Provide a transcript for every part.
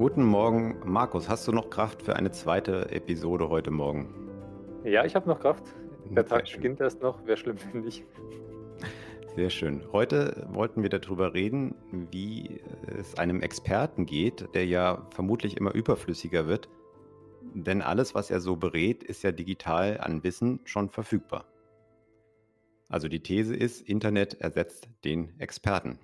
Guten Morgen, Markus. Hast du noch Kraft für eine zweite Episode heute Morgen? Ja, ich habe noch Kraft. Der Tag beginnt erst noch. Wäre schlimm, wenn nicht. Sehr schön. Heute wollten wir darüber reden, wie es einem Experten geht, der ja vermutlich immer überflüssiger wird. Denn alles, was er so berät, ist ja digital an Wissen schon verfügbar. Also die These ist, Internet ersetzt den Experten.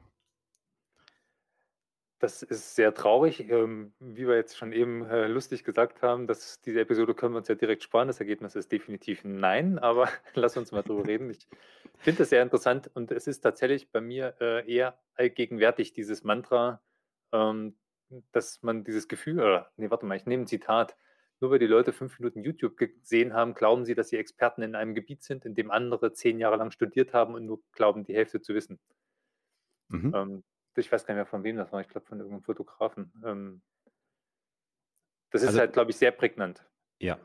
Das ist sehr traurig. Ähm, wie wir jetzt schon eben äh, lustig gesagt haben, dass diese Episode können wir uns ja direkt sparen. Das Ergebnis ist definitiv nein, aber lass uns mal drüber reden. Ich finde das sehr interessant und es ist tatsächlich bei mir äh, eher allgegenwärtig, dieses Mantra, ähm, dass man dieses Gefühl, oder nee, warte mal, ich nehme ein Zitat. Nur weil die Leute fünf Minuten YouTube gesehen haben, glauben sie, dass sie Experten in einem Gebiet sind, in dem andere zehn Jahre lang studiert haben und nur glauben, die Hälfte zu wissen. Mhm. Ähm, ich weiß gar nicht mehr von wem das war, ich glaube von irgendeinem Fotografen. Ähm, das ist also, halt, glaube ich, sehr prägnant. Ja,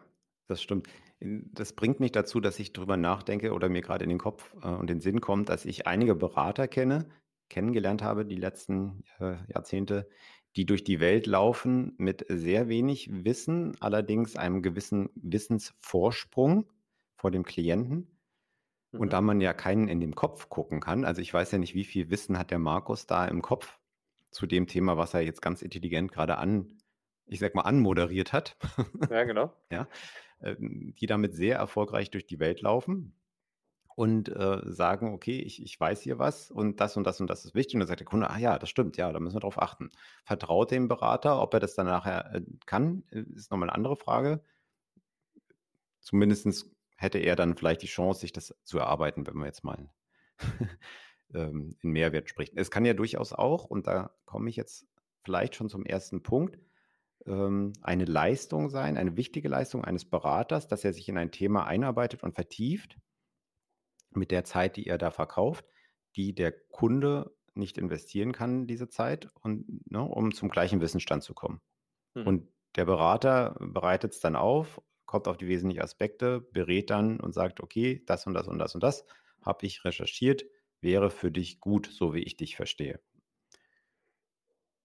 das stimmt. Das bringt mich dazu, dass ich darüber nachdenke oder mir gerade in den Kopf äh, und den Sinn kommt, dass ich einige Berater kenne, kennengelernt habe die letzten äh, Jahrzehnte, die durch die Welt laufen mit sehr wenig Wissen, allerdings einem gewissen Wissensvorsprung vor dem Klienten und mhm. da man ja keinen in dem Kopf gucken kann, also ich weiß ja nicht, wie viel Wissen hat der Markus da im Kopf zu dem Thema, was er jetzt ganz intelligent gerade an, ich sag mal, anmoderiert hat. Ja, genau. ja, ähm, die damit sehr erfolgreich durch die Welt laufen und äh, sagen, okay, ich, ich weiß hier was und das und das und das ist wichtig. Und dann sagt der Kunde, ah ja, das stimmt, ja, da müssen wir drauf achten. Vertraut dem Berater, ob er das dann nachher äh, kann, äh, ist nochmal eine andere Frage. Zumindest hätte er dann vielleicht die Chance, sich das zu erarbeiten, wenn man jetzt mal ähm, in Mehrwert spricht. Es kann ja durchaus auch, und da komme ich jetzt vielleicht schon zum ersten Punkt, ähm, eine Leistung sein, eine wichtige Leistung eines Beraters, dass er sich in ein Thema einarbeitet und vertieft mit der Zeit, die er da verkauft, die der Kunde nicht investieren kann, diese Zeit, und, ne, um zum gleichen Wissensstand zu kommen. Hm. Und der Berater bereitet es dann auf kommt auf die wesentlichen Aspekte, berät dann und sagt, okay, das und das und das und das habe ich recherchiert, wäre für dich gut, so wie ich dich verstehe.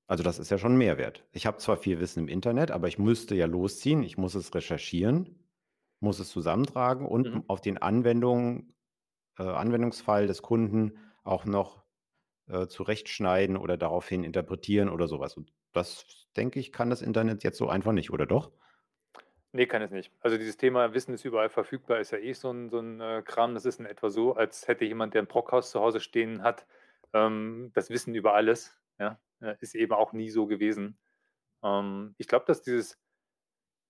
Also das ist ja schon ein Mehrwert. Ich habe zwar viel Wissen im Internet, aber ich müsste ja losziehen, ich muss es recherchieren, muss es zusammentragen und mhm. auf den Anwendungen, äh, Anwendungsfall des Kunden auch noch äh, zurechtschneiden oder daraufhin interpretieren oder sowas. Und das, denke ich, kann das Internet jetzt so einfach nicht, oder doch? Nee, kann es nicht. Also dieses Thema Wissen ist überall verfügbar, ist ja eh so ein, so 'n, äh, Kram. Das ist in etwa so, als hätte jemand, der ein Brockhaus zu Hause stehen hat, ähm, das Wissen über alles, ja? Äh, ist eben auch nie so gewesen. Ähm, ich glaube, dass dieses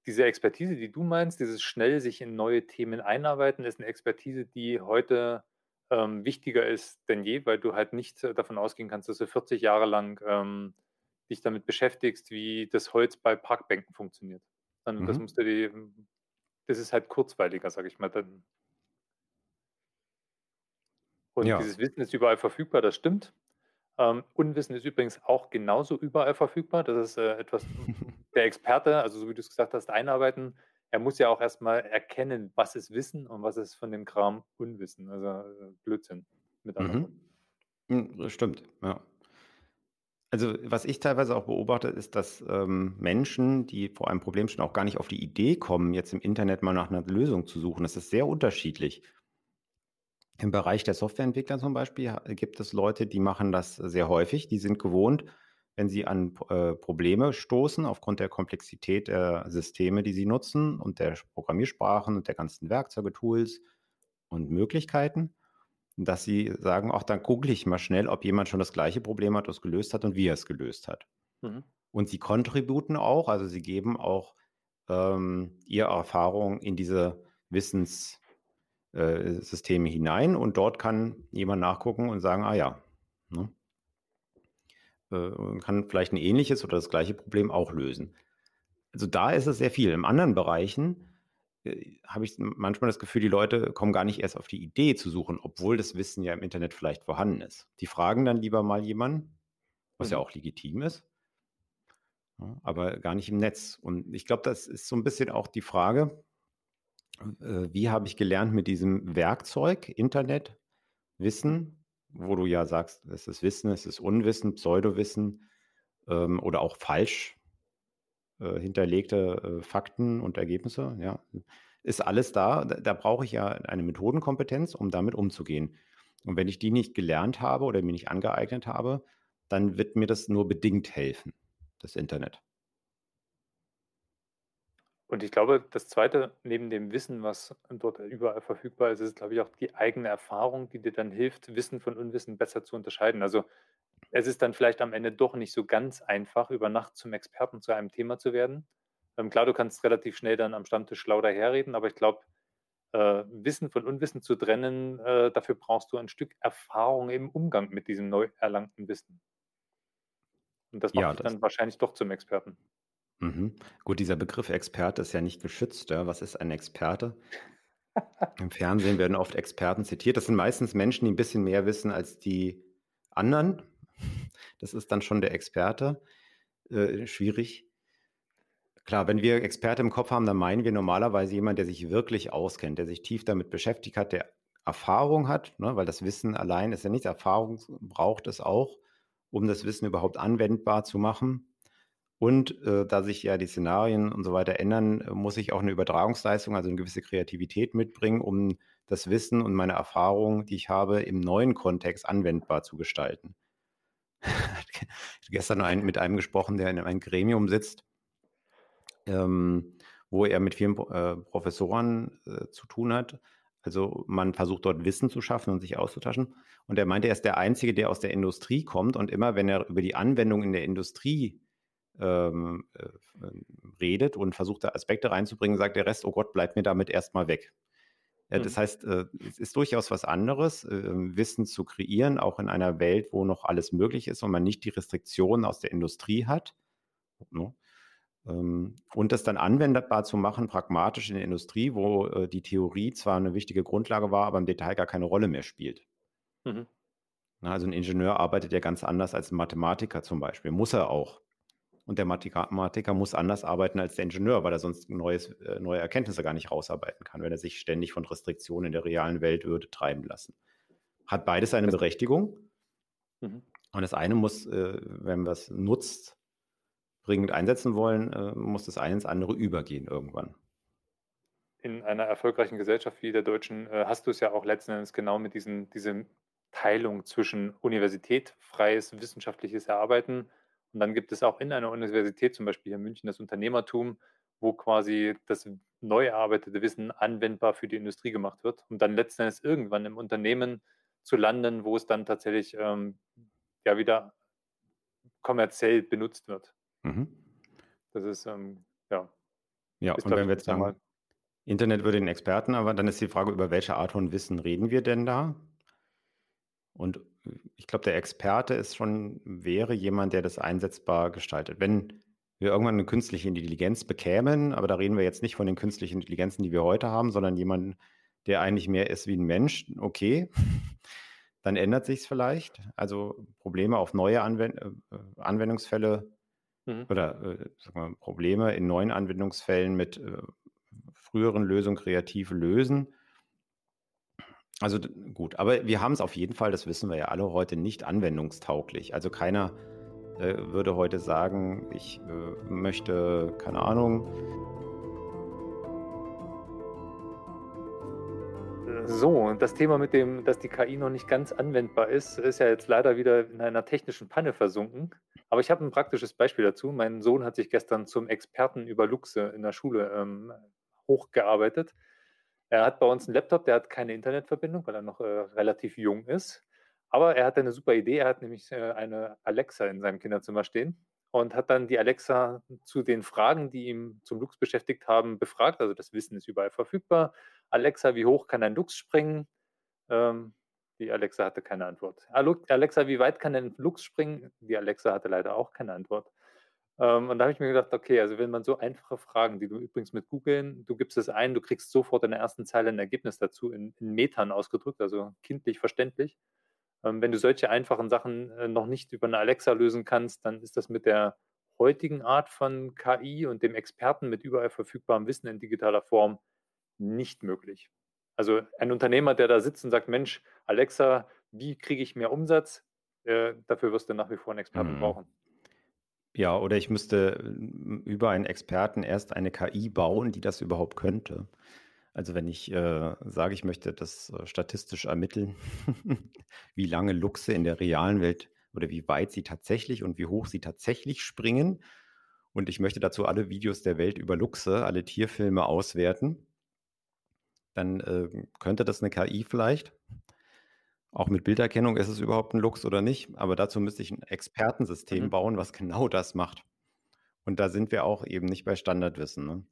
diese Expertise, die du meinst, dieses schnell sich in neue Themen einarbeiten, ist eine Expertise, die heute, ähm, wichtiger ist denn je, weil du halt nicht, äh, davon ausgehen kannst, dass du 40 Jahre lang, ähm, dich damit beschäftigst, wie das Holz bei Parkbänken funktioniert. Das mhm. musst du die, das ist halt kurzweiliger, sage ich mal. Dann. Und Ja. dieses Wissen ist überall verfügbar, das stimmt. Ähm, Unwissen ist übrigens auch genauso überall verfügbar. Das ist äh, etwas, der Experte, also so wie du es gesagt hast, einarbeiten. Er muss ja auch erstmal erkennen, was ist Wissen und was ist von dem Kram Unwissen, also äh, Blödsinn mit anderen Mhm. Hm, stimmt, ja. Also, was ich teilweise auch beobachte, ist, dass ähm, Menschen, die vor einem Problem stehen, auch gar nicht auf die Idee kommen, jetzt im Internet mal nach einer Lösung zu suchen. Das ist sehr unterschiedlich. Im Bereich der Softwareentwickler zum Beispiel gibt es Leute, die machen das sehr häufig. Die sind gewohnt, wenn sie an äh, Probleme stoßen, aufgrund der Komplexität der Systeme, die sie nutzen und der Programmiersprachen und der ganzen Werkzeuge, Tools und Möglichkeiten, dass sie sagen, auch dann google ich mal schnell, ob jemand schon das gleiche Problem hat, das gelöst hat und wie er es gelöst hat. Mhm. Und sie kontributen auch, also sie geben auch ähm, ihre Erfahrung in diese Wissenssysteme äh, hinein und dort kann jemand nachgucken und sagen, ah ja, ne? äh, kann vielleicht ein ähnliches oder das gleiche Problem auch lösen. also da ist es sehr viel. In anderen Bereichen äh, habe ich manchmal das Gefühl, die Leute kommen gar nicht erst auf die Idee zu suchen, obwohl das Wissen ja im Internet vielleicht vorhanden ist. Die fragen dann lieber mal jemanden, was mhm. ja auch legitim ist, ja, aber gar nicht im Netz. Und ich glaube, das ist so ein bisschen auch die Frage, äh, wie habe ich gelernt mit diesem Werkzeug, Internet, Wissen, wo du ja sagst, es ist Wissen, es ist Unwissen, Pseudowissen ähm, oder auch falsch äh, hinterlegte äh, Fakten und Ergebnisse, ja, ist alles da. Da, da brauche ich ja eine Methodenkompetenz, um damit umzugehen. Und wenn ich die nicht gelernt habe oder mir nicht angeeignet habe, dann wird mir das nur bedingt helfen, das Internet. Und ich glaube, das Zweite, neben dem Wissen, was dort überall verfügbar ist, ist, glaube ich, auch die eigene Erfahrung, die dir dann hilft, Wissen von Unwissen besser zu unterscheiden. Also es ist dann vielleicht am Ende doch nicht so ganz einfach, über Nacht zum Experten zu einem Thema zu werden. Ähm, klar, du kannst relativ schnell dann am Stammtisch schlau daherreden, aber ich glaube, äh, Wissen von Unwissen zu trennen, äh, dafür brauchst du ein Stück Erfahrung im Umgang mit diesem neu erlangten Wissen. Und das macht ja, dich dann wahrscheinlich doch zum Experten. Mhm. Gut, dieser Begriff Experte ist ja nicht geschützt. Ja? Was ist ein Experte? Im Fernsehen werden oft Experten zitiert. Das sind meistens Menschen, die ein bisschen mehr wissen als die anderen. Das ist dann schon der Experte. Äh, schwierig. Klar, wenn wir Experte im Kopf haben, dann meinen wir normalerweise jemand, der sich wirklich auskennt, der sich tief damit beschäftigt hat, der Erfahrung hat, ne? weil das Wissen allein ist ja nichts. Erfahrung braucht es auch, um das Wissen überhaupt anwendbar zu machen. Und äh, da sich ja die Szenarien und so weiter ändern, äh, muss ich auch eine Übertragungsleistung, also eine gewisse Kreativität mitbringen, um das Wissen und meine Erfahrung, die ich habe, im neuen Kontext anwendbar zu gestalten. gestern ein, mit einem gesprochen, der in einem Gremium sitzt, ähm, wo er mit vielen äh, Professoren äh, zu tun hat. Also man versucht dort Wissen zu schaffen und sich auszutauschen. Und er meinte, er ist der Einzige, der aus der Industrie kommt und immer, wenn er über die Anwendung in der Industrie ähm, äh, redet und versucht da Aspekte reinzubringen, sagt der Rest, oh Gott, bleibt mir damit erstmal weg. Ja, das mhm. heißt, äh, es ist durchaus was anderes, äh, Wissen zu kreieren, auch in einer Welt, wo noch alles möglich ist und man nicht die Restriktionen aus der Industrie hat. Ne? Ähm, und das dann anwendbar zu machen, pragmatisch in der Industrie, wo äh, die Theorie zwar eine wichtige Grundlage war, aber im Detail gar keine Rolle mehr spielt. Mhm. Also ein Ingenieur arbeitet ja ganz anders als ein Mathematiker zum Beispiel. Muss er auch. Und der Mathematiker muss anders arbeiten als der Ingenieur, weil er sonst neues, äh, neue Erkenntnisse gar nicht rausarbeiten kann, wenn er sich ständig von Restriktionen in der realen Welt würde treiben lassen. Hat beides eine Berechtigung. Mhm. Und das eine muss, äh, wenn wir es nutzt, bringend einsetzen wollen, äh, muss das eine ins andere übergehen irgendwann. In einer erfolgreichen Gesellschaft wie der deutschen hast du es ja auch letzten Endes genau mit diesen, diese Teilung zwischen Universität, freies wissenschaftliches Erarbeiten und dann gibt es auch in einer Universität, zum Beispiel hier in München, das Unternehmertum, wo quasi das neu erarbeitete Wissen anwendbar für die Industrie gemacht wird, um dann letzten Endes irgendwann im Unternehmen zu landen, wo es dann tatsächlich ähm, ja wieder kommerziell benutzt wird. Mhm. Das ist ähm, ja. Ja, ist, und wenn wir jetzt sagen, Internet würde den Experten, aber dann ist die Frage, über welche Art von Wissen reden wir denn da? Und ich glaube, der Experte ist schon, wäre jemand, der das einsetzbar gestaltet. Wenn wir irgendwann eine künstliche Intelligenz bekämen, aber da reden wir jetzt nicht von den künstlichen Intelligenzen, die wir heute haben, sondern jemanden, der eigentlich mehr ist wie ein Mensch, okay, dann ändert sich es vielleicht. Also Probleme auf neue Anwend äh, Anwendungsfälle mhm. oder äh, wir, Probleme in neuen Anwendungsfällen mit äh, früheren Lösungen kreativ lösen also gut, aber wir haben es auf jeden Fall, das wissen wir ja alle heute, nicht anwendungstauglich. Also keiner äh, würde heute sagen, ich äh, möchte, keine Ahnung. So, und das Thema mit dem, dass die KI noch nicht ganz anwendbar ist, ist ja jetzt leider wieder in einer technischen Panne versunken. Aber ich habe ein praktisches Beispiel dazu. Mein Sohn hat sich gestern zum Experten über Luchse in der Schule ähm, hochgearbeitet. Er hat bei uns einen Laptop, der hat keine Internetverbindung, weil er noch äh, relativ jung ist. Aber er hatte eine super Idee. Er hat nämlich äh, eine Alexa in seinem Kinderzimmer stehen und hat dann die Alexa zu den Fragen, die ihm zum Lux beschäftigt haben, befragt. Also das Wissen ist überall verfügbar. Alexa, wie hoch kann ein Lux springen? Ähm, die Alexa hatte keine Antwort. Alexa, wie weit kann ein Lux springen? Die Alexa hatte leider auch keine Antwort. Ähm, und da habe ich mir gedacht, okay, also wenn man so einfache Fragen, die du übrigens mit googeln, du gibst es ein, du kriegst sofort in der ersten Zeile ein Ergebnis dazu in, in Metern ausgedrückt, also kindlich verständlich. Ähm, wenn du solche einfachen Sachen äh, noch nicht über eine Alexa lösen kannst, dann ist das mit der heutigen Art von KI und dem Experten mit überall verfügbarem Wissen in digitaler Form nicht möglich. Also ein Unternehmer, der da sitzt und sagt, Mensch, Alexa, wie kriege ich mehr Umsatz? Äh, dafür wirst du nach wie vor einen Experten mhm. brauchen. Ja, oder ich müsste über einen Experten erst eine KI bauen, die das überhaupt könnte. Also wenn ich äh, sage, ich möchte das äh, statistisch ermitteln, wie lange Luchse in der realen Welt oder wie weit sie tatsächlich und wie hoch sie tatsächlich springen. Und ich möchte dazu alle Videos der Welt über Luchse, alle Tierfilme auswerten. Dann äh, könnte das eine KI vielleicht. Auch mit Bilderkennung ist es überhaupt ein Lux oder nicht. Aber dazu müsste ich ein Expertensystem mhm. bauen, was genau das macht. Und da sind wir auch eben nicht bei Standardwissen. Ne?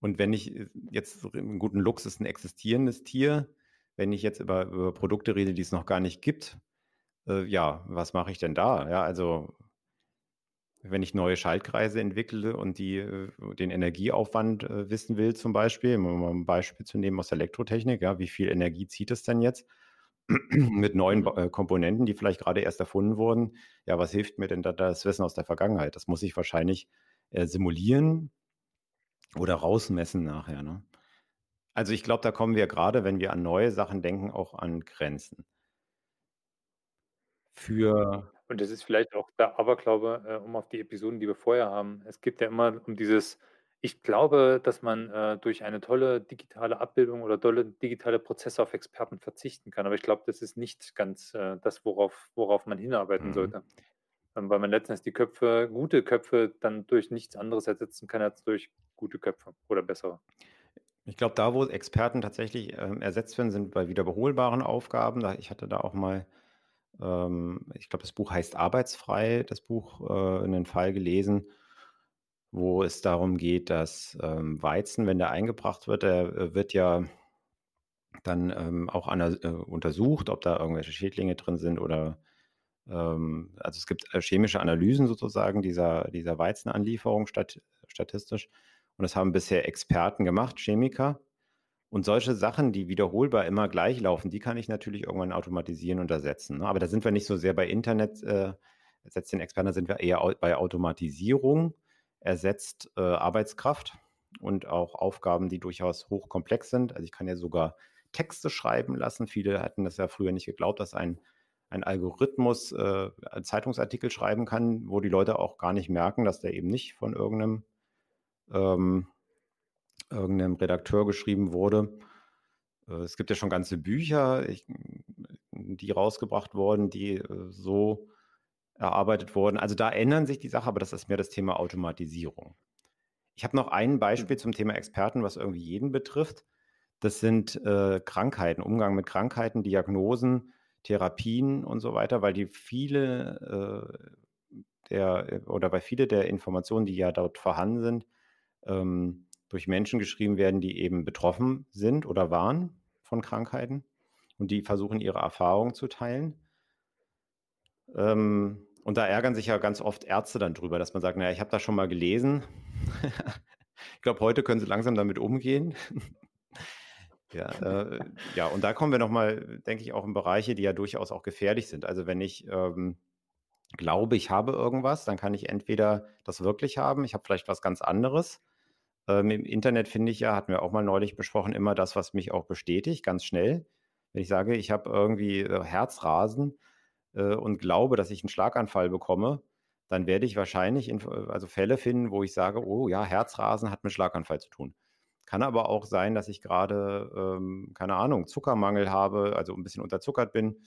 Und wenn ich äh, jetzt, einen guten Lux ist ein existierendes Tier, wenn ich jetzt über, über Produkte rede, die es noch gar nicht gibt, äh, ja, was mache ich denn da? Ja, also wenn ich neue Schaltkreise entwickle und die, äh, den Energieaufwand äh, wissen will, zum Beispiel, um ein Beispiel zu nehmen aus der Elektrotechnik, ja, wie viel Energie zieht es denn jetzt mit neuen äh, Komponenten, die vielleicht gerade erst erfunden wurden? Ja, was hilft mir denn da das Wissen aus der Vergangenheit? Das muss ich wahrscheinlich äh, simulieren oder rausmessen nachher. Ne? Also ich glaube, da kommen wir gerade, wenn wir an neue Sachen denken, auch an Grenzen. Für und das ist vielleicht auch der Aberglaube, äh, um auf die Episoden, die wir vorher haben. Es geht ja immer um dieses, ich glaube, dass man äh, durch eine tolle digitale Abbildung oder tolle digitale Prozesse auf Experten verzichten kann. Aber ich glaube, das ist nicht ganz äh, das, worauf, worauf man hinarbeiten mhm. sollte. Ähm, weil man letztendlich die Köpfe, gute Köpfe, dann durch nichts anderes ersetzen kann als durch gute Köpfe oder bessere. Ich glaube, da, wo Experten tatsächlich ähm, ersetzt werden, sind bei wiederholbaren Aufgaben. Ich hatte da auch mal ähm, ich glaube, das Buch heißt Arbeitsfrei, das Buch, äh, in den Fall gelesen, wo es darum geht, dass ähm, Weizen, wenn der eingebracht wird, der äh, wird ja dann ähm, auch an, äh, untersucht, ob da irgendwelche Schädlinge drin sind oder ähm, also es gibt äh, chemische Analysen sozusagen dieser, dieser Weizenanlieferung stat, statistisch. Und das haben bisher Experten gemacht, Chemiker. Und solche Sachen, die wiederholbar immer gleich laufen, die kann ich natürlich irgendwann automatisieren und ersetzen. Ne? Aber da sind wir nicht so sehr bei Internet, äh, ersetzt den Experten, da sind wir eher bei Automatisierung, ersetzt äh, Arbeitskraft und auch Aufgaben, die durchaus hochkomplex sind. Also ich kann ja sogar Texte schreiben lassen. Viele hatten das ja früher nicht geglaubt, dass ein, ein Algorithmus äh, Zeitungsartikel schreiben kann, wo die Leute auch gar nicht merken, dass der eben nicht von irgendeinem ähm, irgendeinem Redakteur geschrieben wurde. Äh, es gibt ja schon ganze Bücher, die rausgebracht wurden, die äh, so erarbeitet wurden. Also da ändern sich die Sachen, aber das ist mehr das Thema Automatisierung. Ich habe noch ein Beispiel zum Thema Experten, was irgendwie jeden betrifft. Das sind äh, Krankheiten, Umgang mit Krankheiten, Diagnosen, Therapien und so weiter, weil die viele äh, der oder weil viele der Informationen, die ja dort vorhanden sind, ähm, durch Menschen geschrieben werden, die eben betroffen sind oder waren von Krankheiten und die versuchen, ihre Erfahrungen zu teilen. Ähm, und da ärgern sich ja ganz oft Ärzte dann drüber, dass man sagt, naja, ich habe das schon mal gelesen. ich glaube, heute können sie langsam damit umgehen. ja, äh, ja, und da kommen wir nochmal, denke ich, auch in Bereiche, die ja durchaus auch gefährlich sind. Also wenn ich ähm, glaube, ich habe irgendwas, dann kann ich entweder das wirklich haben, ich habe vielleicht was ganz anderes ähm, Im Internet finde ich ja, hatten wir auch mal neulich besprochen, immer das, was mich auch bestätigt, ganz schnell. Wenn ich sage, ich habe irgendwie äh, Herzrasen äh, und glaube, dass ich einen Schlaganfall bekomme, dann werde ich wahrscheinlich in, also Fälle finden, wo ich sage, oh ja, Herzrasen hat mit Schlaganfall zu tun. Kann aber auch sein, dass ich gerade, ähm, keine Ahnung, Zuckermangel habe, also ein bisschen unterzuckert bin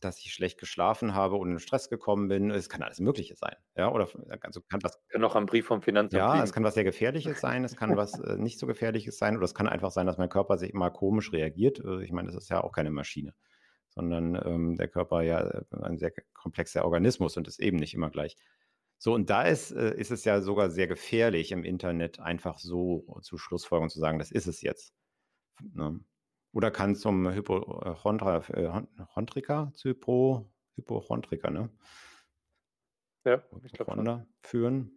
dass ich schlecht geschlafen habe und in Stress gekommen bin. Es kann alles Mögliche sein. Ja, oder also kann was. Kann auch am Brief vom Finanzamt. Ja, liegen. es kann was sehr Gefährliches sein, es kann was äh, nicht so Gefährliches sein, oder es kann einfach sein, dass mein Körper sich immer komisch reagiert. Äh, ich meine, das ist ja auch keine Maschine, sondern ähm, der Körper ja äh, ein sehr komplexer Organismus und ist eben nicht immer gleich. So, und da ist, äh, ist es ja sogar sehr gefährlich, im Internet einfach so zu Schlussfolgerungen zu sagen, das ist es jetzt. Ne? Oder kann zum Hypochondriker, äh, Hypochondriker, ne? ja, Rwanda führen,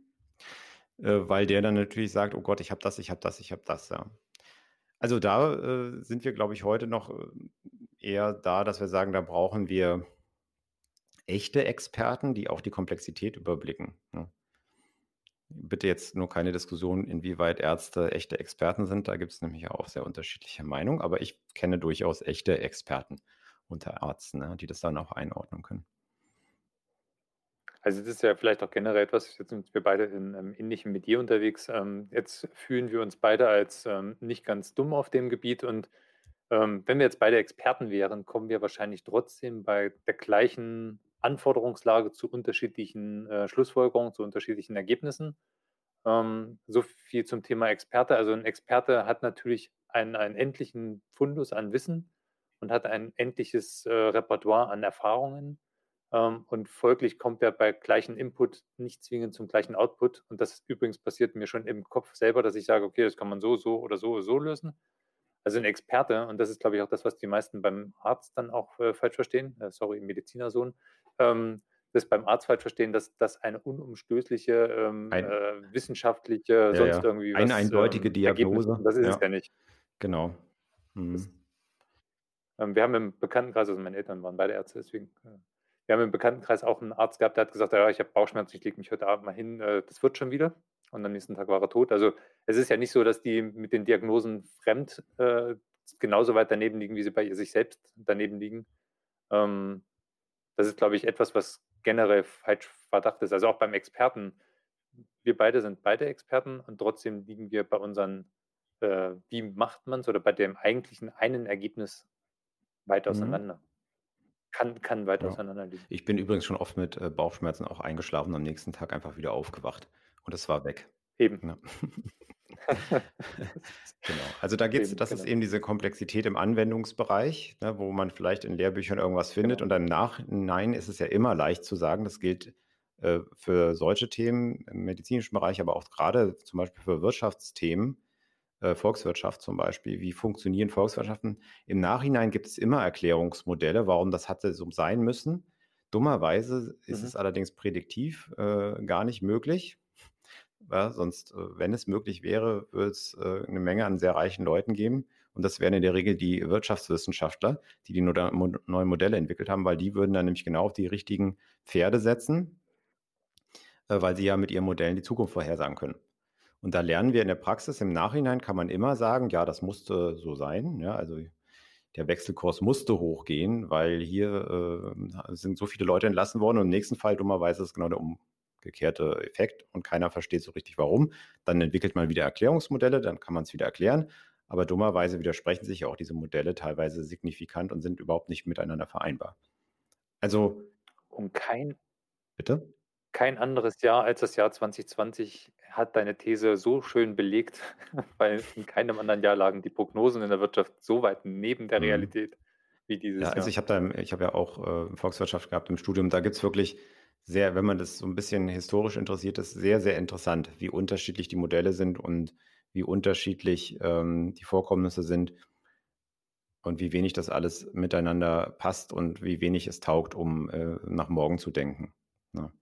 äh, weil der dann natürlich sagt, oh Gott, ich habe das, ich habe das, ich habe das, ja. Also da äh, sind wir, glaube ich, heute noch äh, eher da, dass wir sagen, da brauchen wir echte Experten, die auch die Komplexität überblicken. Ne? Bitte jetzt nur keine Diskussion, inwieweit Ärzte echte Experten sind. Da gibt es nämlich auch sehr unterschiedliche Meinungen. Aber ich kenne durchaus echte Experten unter Ärzten, ne, die das dann auch einordnen können. Also das ist ja vielleicht auch generell etwas, jetzt sind wir beide in einem ähnlichen Medier unterwegs. Ähm, jetzt fühlen wir uns beide als ähm, nicht ganz dumm auf dem Gebiet und ähm, wenn wir jetzt beide Experten wären, kommen wir wahrscheinlich trotzdem bei der gleichen Anforderungslage zu unterschiedlichen äh, Schlussfolgerungen, zu unterschiedlichen Ergebnissen. Ähm, so viel zum Thema Experte. Also ein Experte hat natürlich einen, einen endlichen Fundus an Wissen und hat ein endliches äh, Repertoire an Erfahrungen. Ähm, und folglich kommt er bei gleichen Input nicht zwingend zum gleichen Output. Und das übrigens passiert mir schon im Kopf selber, dass ich sage, okay, das kann man so, so oder so, so lösen. Also ein Experte, und das ist, glaube ich, auch das, was die meisten beim Arzt dann auch äh, falsch verstehen, äh, sorry, Medizinersohn, ähm, das beim Arzt falsch verstehen, dass das eine unumstößliche ähm, Ein, äh, wissenschaftliche, ja, sonst ja. irgendwie was, Eine eindeutige ähm, Diagnose. Das ist ja. es ja nicht. Genau. Mhm. Das, ähm, wir haben im Bekanntenkreis, also meine Eltern waren beide Ärzte, deswegen, äh, wir haben im Bekanntenkreis auch einen Arzt gehabt, der hat gesagt, ja, ich habe Bauchschmerzen, ich lege mich heute Abend mal hin, äh, das wird schon wieder. Und am nächsten Tag war er tot. Also es ist ja nicht so, dass die mit den Diagnosen fremd äh, genauso weit daneben liegen, wie sie bei sich selbst daneben liegen. Ähm, das ist, glaube ich, etwas, was generell falsch verdacht ist. Also auch beim Experten. Wir beide sind beide Experten und trotzdem liegen wir bei unseren, äh, wie macht man es oder bei dem eigentlichen einen Ergebnis weit mhm. auseinander. Mhm. Kann, kann weit ja. auseinander liegen. Ich bin übrigens schon oft mit äh, Bauchschmerzen auch eingeschlafen, am nächsten Tag einfach wieder aufgewacht und es war weg. Eben. Ja. genau. Also da geht es, das genau. ist eben diese Komplexität im Anwendungsbereich, ne, wo man vielleicht in Lehrbüchern irgendwas findet genau. und dann nach Nein ist es ja immer leicht zu sagen. Das gilt äh, für solche Themen im medizinischen Bereich, aber auch gerade zum Beispiel für Wirtschaftsthemen, äh, Volkswirtschaft zum Beispiel. Wie funktionieren Volkswirtschaften? Im Nachhinein gibt es immer Erklärungsmodelle, warum das hatte so sein müssen. Dummerweise ist mhm. es allerdings prädiktiv äh, gar nicht möglich. Ja, sonst, äh, wenn es möglich wäre, würde es äh, eine Menge an sehr reichen Leuten geben. Und das wären in der Regel die Wirtschaftswissenschaftler, die die neuen Modelle entwickelt haben, weil die würden dann nämlich genau auf die richtigen Pferde setzen, äh, weil sie ja mit ihren Modellen die Zukunft vorhersagen können. Und da lernen wir in der Praxis, im Nachhinein kann man immer sagen, ja, das musste so sein. Ja, also der Wechselkurs musste hochgehen, weil hier äh, sind so viele Leute entlassen worden und im nächsten Fall dummerweise ist es genau der um, umgekehrte Effekt und keiner versteht so richtig warum. Dann entwickelt man wieder Erklärungsmodelle, dann kann man es wieder erklären. Aber dummerweise widersprechen sich ja auch diese Modelle teilweise signifikant und sind überhaupt nicht miteinander vereinbar. Also. Und kein. Bitte? Kein anderes Jahr als das Jahr 2020 hat deine These so schön belegt, weil in keinem anderen Jahr lagen die Prognosen in der Wirtschaft so weit neben der mhm. Realität wie dieses ja, also Jahr. Also ich habe da, ich habe ja auch äh, Volkswirtschaft gehabt im Studium. Da gibt es wirklich sehr, wenn man das so ein bisschen historisch interessiert ist, sehr, sehr interessant, wie unterschiedlich die Modelle sind und wie unterschiedlich ähm, die Vorkommnisse sind und wie wenig das alles miteinander passt und wie wenig es taugt, um äh, nach morgen zu denken. Ja. Ne?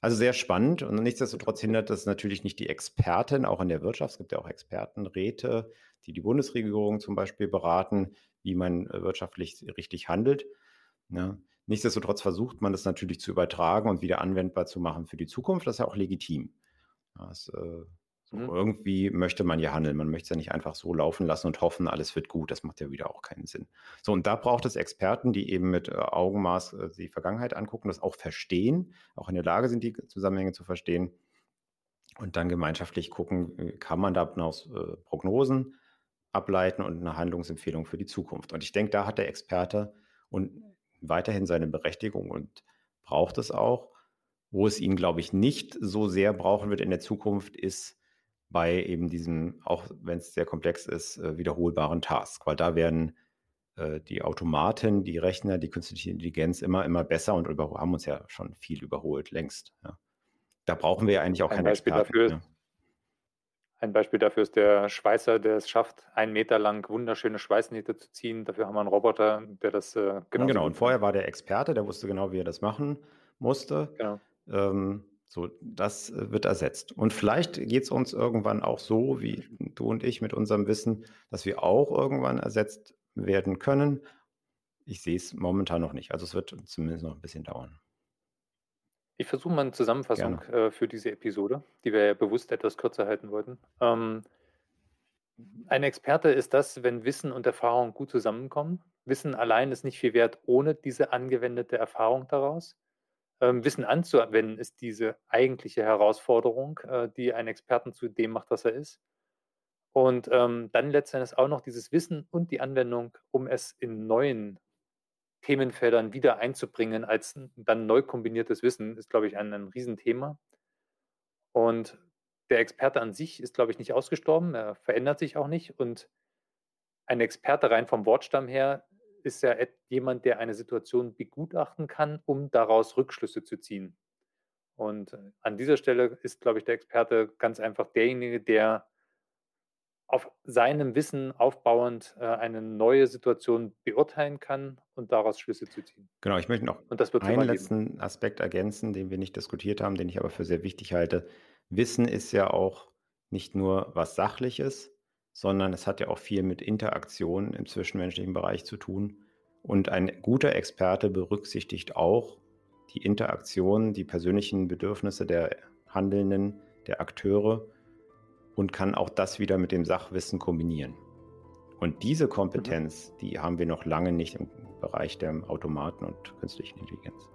Also sehr spannend und nichtsdestotrotz hindert das natürlich nicht die Experten, auch in der Wirtschaft. Es gibt ja auch Expertenräte, die die Bundesregierung zum Beispiel beraten, wie man äh, wirtschaftlich richtig handelt. Ja. Nichtsdestotrotz versucht man das natürlich zu übertragen und wieder anwendbar zu machen für die Zukunft. Das ist ja auch legitim. Das, äh, so mhm. Irgendwie möchte man ja handeln. Man möchte es ja nicht einfach so laufen lassen und hoffen, alles wird gut. Das macht ja wieder auch keinen Sinn. So, und da braucht es Experten, die eben mit äh, Augenmaß äh, die Vergangenheit angucken, das auch verstehen, auch in der Lage sind, die Zusammenhänge zu verstehen. Und dann gemeinschaftlich gucken, äh, kann man daraus äh, Prognosen ableiten und eine Handlungsempfehlung für die Zukunft. Und ich denke, da hat der Experte und weiterhin seine Berechtigung und braucht es auch. Wo es ihn, glaube ich, nicht so sehr brauchen wird in der Zukunft, ist bei eben diesem, auch wenn es sehr komplex ist, äh, wiederholbaren Task. Weil da werden äh, die Automaten, die Rechner, die künstliche Intelligenz immer, immer besser und über, haben uns ja schon viel überholt, längst. Ja. Da brauchen wir ja eigentlich auch Ein keine Beispiel Experten. Dafür ist, ein Beispiel dafür ist der Schweißer, der es schafft, einen Meter lang wunderschöne Schweißnähte zu ziehen. Dafür haben wir einen Roboter, der das äh, genau. Genau, und vorher war der Experte, der wusste genau, wie er das machen musste. Genau. Ähm, so, das äh, wird ersetzt. Und vielleicht geht es uns irgendwann auch so, wie du und ich mit unserem Wissen, dass wir auch irgendwann ersetzt werden können. Ich sehe es momentan noch nicht. Also es wird zumindest noch ein bisschen dauern. Ich versuche mal eine Zusammenfassung äh, für diese Episode, die wir ja bewusst etwas kürzer halten wollten. Ähm, ein Experte ist das, wenn Wissen und Erfahrung gut zusammenkommen. Wissen allein ist nicht viel wert ohne diese angewendete Erfahrung daraus. Ähm, Wissen anzuwenden ist diese eigentliche Herausforderung, äh, die einen Experten zu dem macht, was er ist. Und ähm, dann letztendlich auch noch dieses Wissen und die Anwendung, um es in neuen Themenfeldern wieder einzubringen als dann neu kombiniertes Wissen, ist, glaube ich, ein, ein Riesenthema. Und der Experte an sich ist, glaube ich, nicht ausgestorben, er verändert sich auch nicht. Und ein Experte rein vom Wortstamm her ist ja jemand, der eine Situation begutachten kann, um daraus Rückschlüsse zu ziehen. Und an dieser Stelle ist, glaube ich, der Experte ganz einfach derjenige, der auf seinem Wissen aufbauend äh, eine neue Situation beurteilen kann und daraus Schlüsse zu ziehen. Genau, ich möchte noch einen letzten Aspekt ergänzen, den wir nicht diskutiert haben, den ich aber für sehr wichtig halte. Wissen ist ja auch nicht nur was Sachliches, sondern es hat ja auch viel mit Interaktion im zwischenmenschlichen Bereich zu tun. Und ein guter Experte berücksichtigt auch die Interaktion, die persönlichen Bedürfnisse der Handelnden, der Akteure und kann auch das wieder mit dem Sachwissen kombinieren. Und diese Kompetenz, die haben wir noch lange nicht im Bereich der Automaten und künstlichen Intelligenz.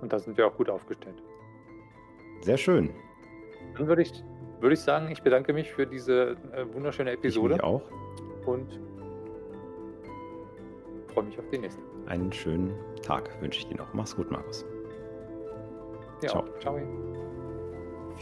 Und da sind wir auch gut aufgestellt. Sehr schön. Dann würde ich, würde ich sagen, ich bedanke mich für diese äh, wunderschöne Episode. Ich auch. Und freue mich auf die nächste. Einen schönen Tag wünsche ich dir noch. Mach's gut, Markus. Ja, ciao. ciao.